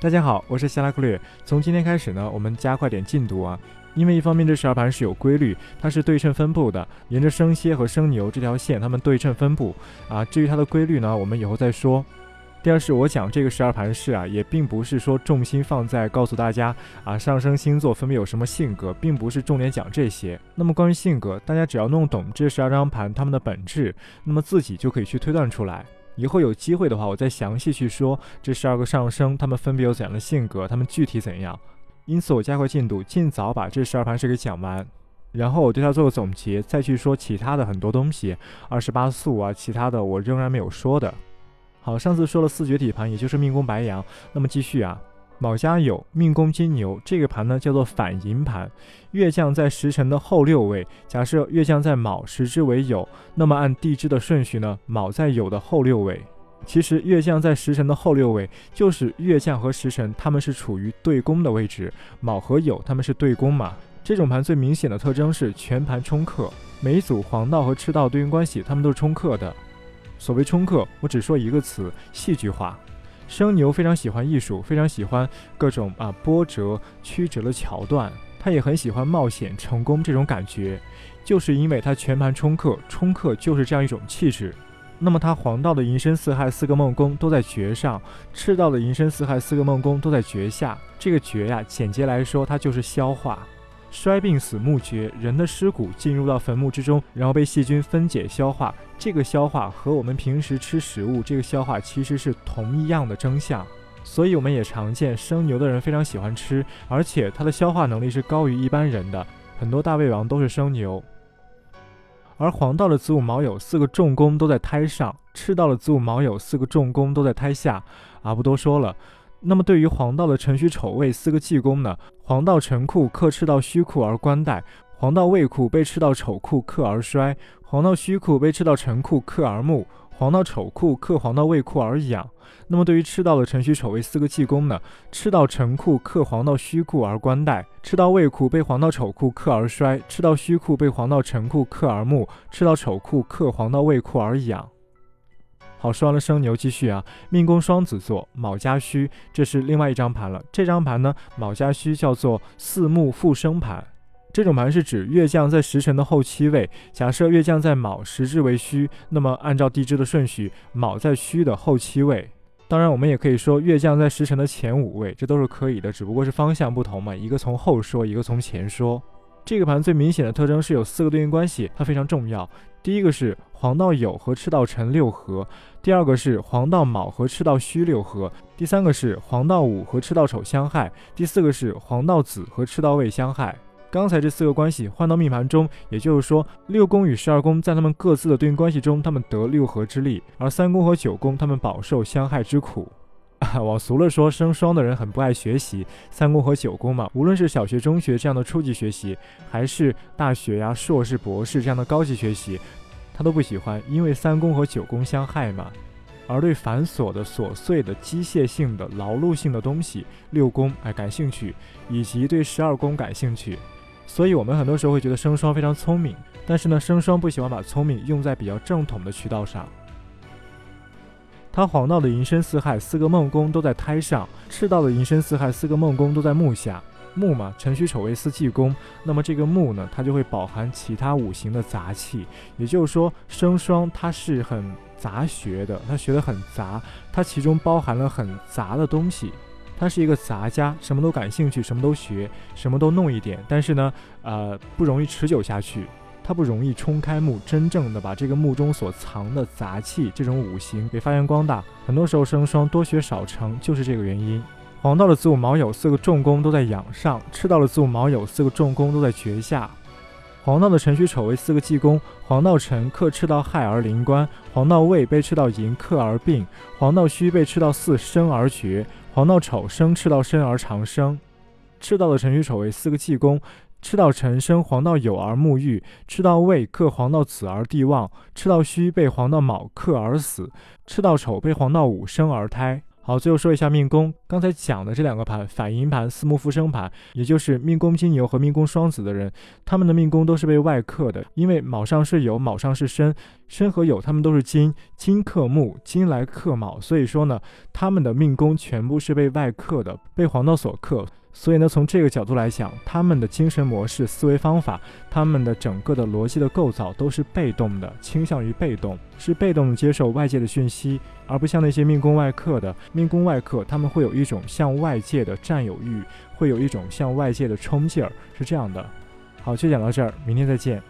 大家好，我是希拉克略。从今天开始呢，我们加快点进度啊，因为一方面这十二盘是有规律，它是对称分布的，沿着生蝎和生牛这条线，它们对称分布啊。至于它的规律呢，我们以后再说。第二是，我讲这个十二盘式啊，也并不是说重心放在告诉大家啊，上升星座分别有什么性格，并不是重点讲这些。那么关于性格，大家只要弄懂这十二张盘它们的本质，那么自己就可以去推断出来。以后有机会的话，我再详细去说这十二个上升，他们分别有怎样的性格，他们具体怎样。因此，我加快进度，尽早把这十二盘是给讲完，然后我对它做个总结，再去说其他的很多东西，二十八宿啊，其他的我仍然没有说的。好，上次说了四绝体盘，也就是命宫白羊，那么继续啊。卯加酉，命宫金牛，这个盘呢叫做反寅盘。月将在时辰的后六位，假设月将在卯，时之为酉，那么按地支的顺序呢，卯在酉的后六位。其实月将在时辰的后六位，就是月将和时辰他们是处于对宫的位置，卯和酉他们是对宫嘛。这种盘最明显的特征是全盘冲克，每一组黄道和赤道对应关系他们都是冲克的。所谓冲克，我只说一个词，戏剧化。生牛非常喜欢艺术，非常喜欢各种啊波折曲折的桥段，他也很喜欢冒险成功这种感觉，就是因为他全盘冲克，冲克就是这样一种气质。那么他黄道的寅申巳亥四个梦宫都在绝上，赤道的寅申巳亥四个梦宫都在绝下。这个绝呀，简洁来说，它就是消化。衰病死墓绝，人的尸骨进入到坟墓之中，然后被细菌分解消化。这个消化和我们平时吃食物这个消化其实是同一样的征象，所以我们也常见生牛的人非常喜欢吃，而且它的消化能力是高于一般人的。很多大胃王都是生牛。而黄道的子午卯酉四个重宫都在胎上，赤道的子午卯酉四个重宫都在胎下。啊，不多说了。那么对于黄道的辰戌丑未四个忌宫呢？黄道辰库克赤道戌库而官带，黄道未库被赤道丑库克而衰，黄道戌库被赤道辰库克而木，黄道丑库克黄道未库而养。那么对于赤道的辰戌丑未四个忌宫呢？赤道辰库克黄道戌库而官带，赤道未库被黄道丑库克而衰，赤道戌库被黄道辰库克而木，赤道丑库克黄道未库而养。好，说完了生牛，继续啊。命宫双子座，卯加戌，这是另外一张盘了。这张盘呢，卯加戌叫做四木复生盘。这种盘是指月将在时辰的后七位。假设月将在卯，时至为戌，那么按照地支的顺序，卯在戌的后七位。当然，我们也可以说月将在时辰的前五位，这都是可以的，只不过是方向不同嘛。一个从后说，一个从前说。这个盘最明显的特征是有四个对应关系，它非常重要。第一个是黄道酉和赤道辰六合，第二个是黄道卯和赤道戌六合，第三个是黄道午和赤道丑相害，第四个是黄道子和赤道未相害。刚才这四个关系换到命盘中，也就是说六宫与十二宫在他们各自的对应关系中，他们得六合之力，而三宫和九宫他们饱受相害之苦。往俗了说，生双的人很不爱学习，三宫和九宫嘛，无论是小学、中学这样的初级学习，还是大学呀、硕士、博士这样的高级学习，他都不喜欢，因为三宫和九宫相害嘛。而对繁琐的、琐碎的、机械性的、劳碌性的东西，六宫哎感兴趣，以及对十二宫感兴趣。所以，我们很多时候会觉得生双非常聪明，但是呢，生双不喜欢把聪明用在比较正统的渠道上。他黄道的寅申巳亥四个梦宫都在胎上，赤道的寅申巳亥四个梦宫都在木下。木嘛，辰戌丑未四季宫，那么这个木呢，它就会饱含其他五行的杂气。也就是说，生双它是很杂学的，它学的很杂，它其中包含了很杂的东西。它是一个杂家，什么都感兴趣，什么都学，什么都弄一点，但是呢，呃，不容易持久下去。它不容易冲开木，真正的把这个木中所藏的杂气，这种五行给发扬光大。很多时候生双多学少成，就是这个原因。黄道的子午卯酉四个重宫都在养上，赤道的子午卯酉四个重宫都在绝下。黄道的辰戌丑未四个忌宫，黄道辰克赤道亥而临官，黄道未被赤道寅克而病，黄道戌被赤道巳生而绝，黄道丑生赤道申而长生。赤道的辰戌丑未四个忌宫。赤道辰生黄道酉而沐浴，赤道未克黄道子而地旺，赤道戌被黄道卯克而死，赤道丑被黄道午生而胎。好，最后说一下命宫。刚才讲的这两个盘，反银盘、四木复生盘，也就是命宫金牛和命宫双子的人，他们的命宫都是被外克的。因为卯上是酉，卯上是申，申和酉他们都是金，金克木，金来克卯，所以说呢，他们的命宫全部是被外克的，被黄道所克。所以呢，从这个角度来讲，他们的精神模式、思维方法，他们的整个的逻辑的构造都是被动的，倾向于被动，是被动的接受外界的讯息，而不像那些命宫外克的命宫外克，他们会有一种向外界的占有欲，会有一种向外界的冲劲儿，是这样的。好，就讲到这儿，明天再见。